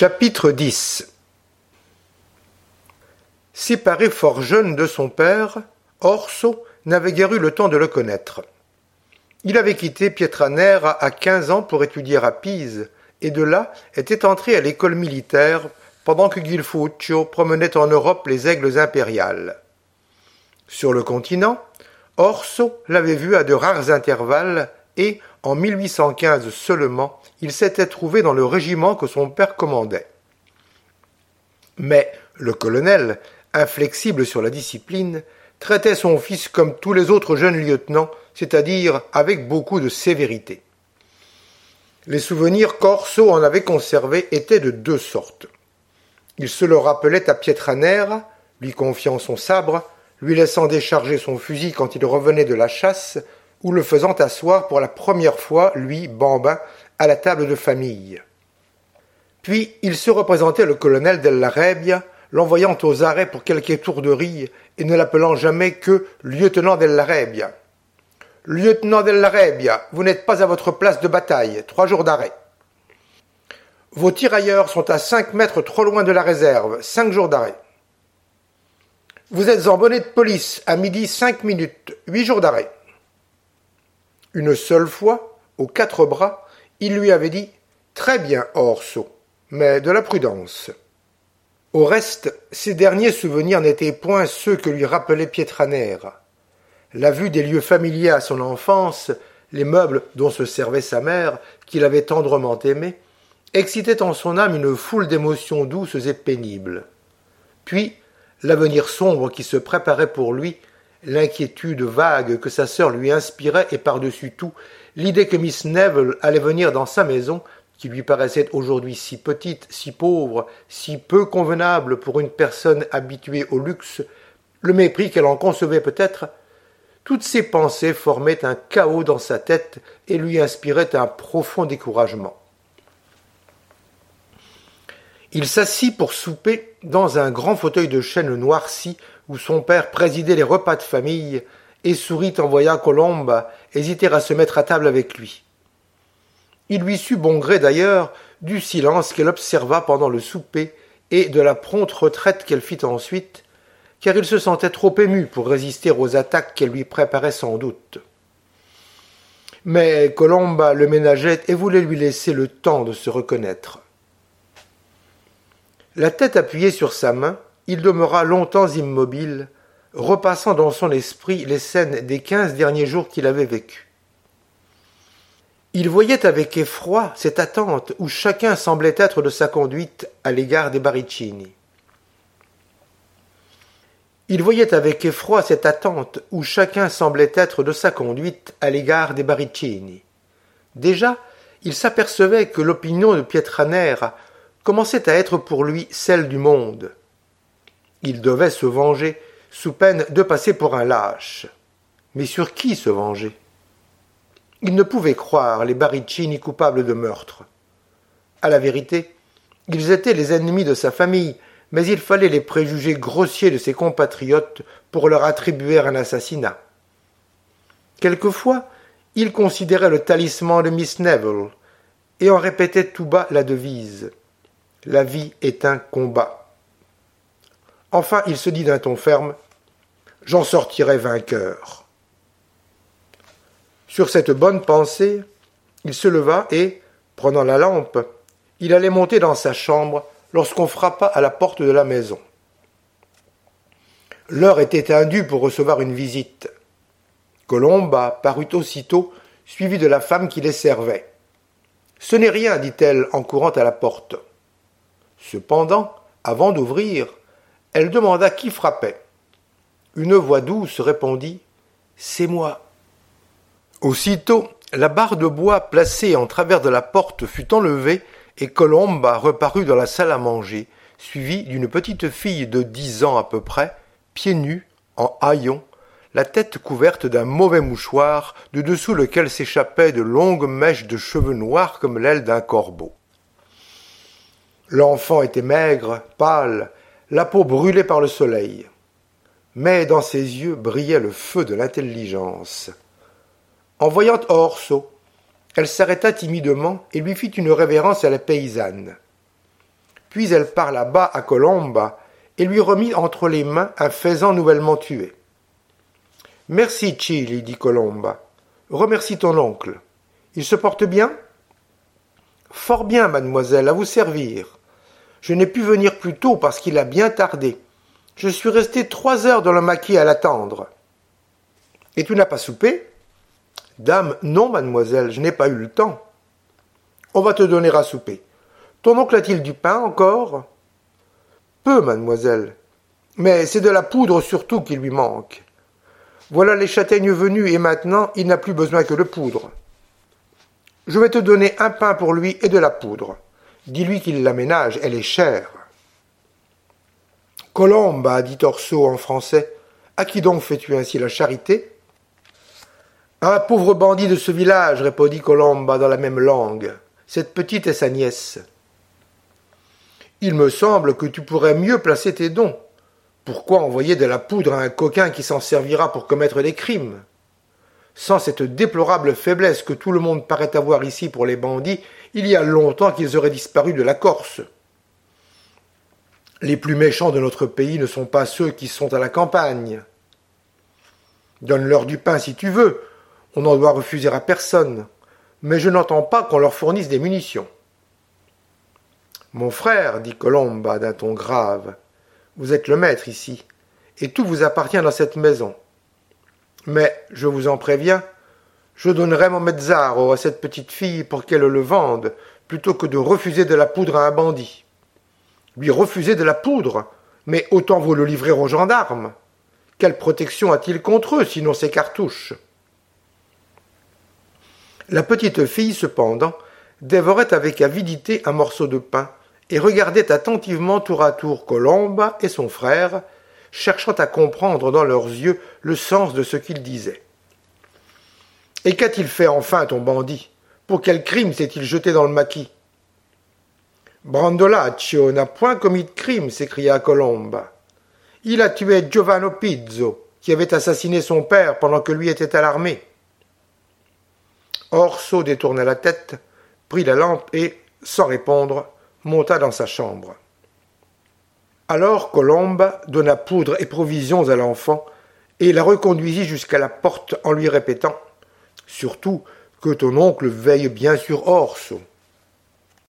Chapitre 10 Séparé fort jeune de son père, Orso n'avait guère eu le temps de le connaître. Il avait quitté Pietranera à quinze ans pour étudier à Pise, et de là était entré à l'école militaire pendant que Gilfuccio promenait en Europe les aigles impériales. Sur le continent, Orso l'avait vu à de rares intervalles et, en 1815 seulement, il s'était trouvé dans le régiment que son père commandait. Mais le colonel, inflexible sur la discipline, traitait son fils comme tous les autres jeunes lieutenants, c'est-à-dire avec beaucoup de sévérité. Les souvenirs qu'Orso en avait conservés étaient de deux sortes. Il se le rappelait à Pietranera, lui confiant son sabre, lui laissant décharger son fusil quand il revenait de la chasse, ou le faisant asseoir pour la première fois, lui, Bambin, à la table de famille. Puis il se représentait le colonel Della Rebbia, l'envoyant aux arrêts pour quelque étourderie et ne l'appelant jamais que lieutenant Della Rebbia. Lieutenant Della Rebbia, vous n'êtes pas à votre place de bataille, trois jours d'arrêt. Vos tirailleurs sont à cinq mètres trop loin de la réserve, cinq jours d'arrêt. Vous êtes en bonnet de police, à midi cinq minutes, huit jours d'arrêt. Une seule fois, aux quatre bras, il lui avait dit Très bien, Orso, mais de la prudence. Au reste, ses derniers souvenirs n'étaient point ceux que lui rappelait Pietranera. La vue des lieux familiers à son enfance, les meubles dont se servait sa mère, qu'il avait tendrement aimés, excitait en son âme une foule d'émotions douces et pénibles. Puis, l'avenir sombre qui se préparait pour lui, l'inquiétude vague que sa sœur lui inspirait et par-dessus tout, l'idée que Miss Neville allait venir dans sa maison, qui lui paraissait aujourd'hui si petite, si pauvre, si peu convenable pour une personne habituée au luxe, le mépris qu'elle en concevait peut-être, toutes ces pensées formaient un chaos dans sa tête et lui inspiraient un profond découragement. Il s'assit pour souper dans un grand fauteuil de chêne noirci où son père présidait les repas de famille et sourit en voyant Colomba hésiter à se mettre à table avec lui. Il lui sut bon gré d'ailleurs du silence qu'elle observa pendant le souper et de la prompte retraite qu'elle fit ensuite, car il se sentait trop ému pour résister aux attaques qu'elle lui préparait sans doute. Mais Colomba le ménageait et voulait lui laisser le temps de se reconnaître. La tête appuyée sur sa main, il demeura longtemps immobile, repassant dans son esprit les scènes des quinze derniers jours qu'il avait vécus. Il voyait avec effroi cette attente où chacun semblait être de sa conduite à l'égard des Baricini. Il voyait avec effroi cette attente où chacun semblait être de sa conduite à l'égard des Baricini. Déjà, il s'apercevait que l'opinion de Pietranera commençait à être pour lui celle du monde. Il devait se venger sous peine de passer pour un lâche. Mais sur qui se venger? Il ne pouvait croire les Baricini coupables de meurtre. À la vérité, ils étaient les ennemis de sa famille, mais il fallait les préjugés grossiers de ses compatriotes pour leur attribuer un assassinat. Quelquefois, il considérait le talisman de Miss Neville et en répétait tout bas la devise La vie est un combat. Enfin, il se dit d'un ton ferme J'en sortirai vainqueur. Sur cette bonne pensée, il se leva et, prenant la lampe, il allait monter dans sa chambre lorsqu'on frappa à la porte de la maison. L'heure était indue pour recevoir une visite. Colomba parut aussitôt, suivie de la femme qui les servait. Ce n'est rien, dit-elle en courant à la porte. Cependant, avant d'ouvrir, elle demanda qui frappait. Une voix douce répondit C'est moi. Aussitôt, la barre de bois placée en travers de la porte fut enlevée et Colomba reparut dans la salle à manger, suivie d'une petite fille de dix ans à peu près, pieds nus, en haillons, la tête couverte d'un mauvais mouchoir, de dessous lequel s'échappaient de longues mèches de cheveux noirs comme l'aile d'un corbeau. L'enfant était maigre, pâle, la peau brûlée par le soleil. Mais dans ses yeux brillait le feu de l'intelligence. En voyant Orso, elle s'arrêta timidement et lui fit une révérence à la paysanne. puis elle parla bas à Colomba et lui remit entre les mains un faisan nouvellement tué. Merci, Chili, dit Colomba. Remercie ton oncle. Il se porte bien Fort bien, mademoiselle, à vous servir. Je n'ai pu venir plus tôt parce qu'il a bien tardé. Je suis resté trois heures dans le maquis à l'attendre. Et tu n'as pas soupé? Dame, non, mademoiselle, je n'ai pas eu le temps. On va te donner à souper. Ton oncle a-t-il du pain encore? Peu, mademoiselle. Mais c'est de la poudre surtout qui lui manque. Voilà les châtaignes venues et maintenant il n'a plus besoin que de poudre. Je vais te donner un pain pour lui et de la poudre. Dis-lui qu'il l'aménage, elle est chère. Colomba, dit Orso en français, à qui donc fais-tu ainsi la charité? Un pauvre bandit de ce village, répondit Colomba dans la même langue. Cette petite est sa nièce. Il me semble que tu pourrais mieux placer tes dons. Pourquoi envoyer de la poudre à un coquin qui s'en servira pour commettre des crimes? Sans cette déplorable faiblesse que tout le monde paraît avoir ici pour les bandits, il y a longtemps qu'ils auraient disparu de la Corse. Les plus méchants de notre pays ne sont pas ceux qui sont à la campagne. Donne-leur du pain si tu veux, on n'en doit refuser à personne, mais je n'entends pas qu'on leur fournisse des munitions. Mon frère, dit Colomba d'un ton grave, vous êtes le maître ici, et tout vous appartient dans cette maison. Mais, je vous en préviens, je donnerai mon mezzaro à cette petite fille pour qu'elle le vende, plutôt que de refuser de la poudre à un bandit. Lui refuser de la poudre Mais autant vaut le livrer aux gendarmes. Quelle protection a-t-il contre eux, sinon ses cartouches? La petite fille, cependant, dévorait avec avidité un morceau de pain, et regardait attentivement tour à tour Colomba et son frère, cherchant à comprendre dans leurs yeux le sens de ce qu'ils disaient. Et qu'a-t-il fait enfin ton bandit? Pour quel crime s'est-il jeté dans le maquis? Brandolaccio n'a point commis de crime, s'écria Colomba. Il a tué Giovanni Pizzo, qui avait assassiné son père pendant que lui était à l'armée. Orso détourna la tête, prit la lampe et, sans répondre, monta dans sa chambre. Alors Colomba donna poudre et provisions à l'enfant et la reconduisit jusqu'à la porte en lui répétant Surtout que ton oncle veille bien sur Orso.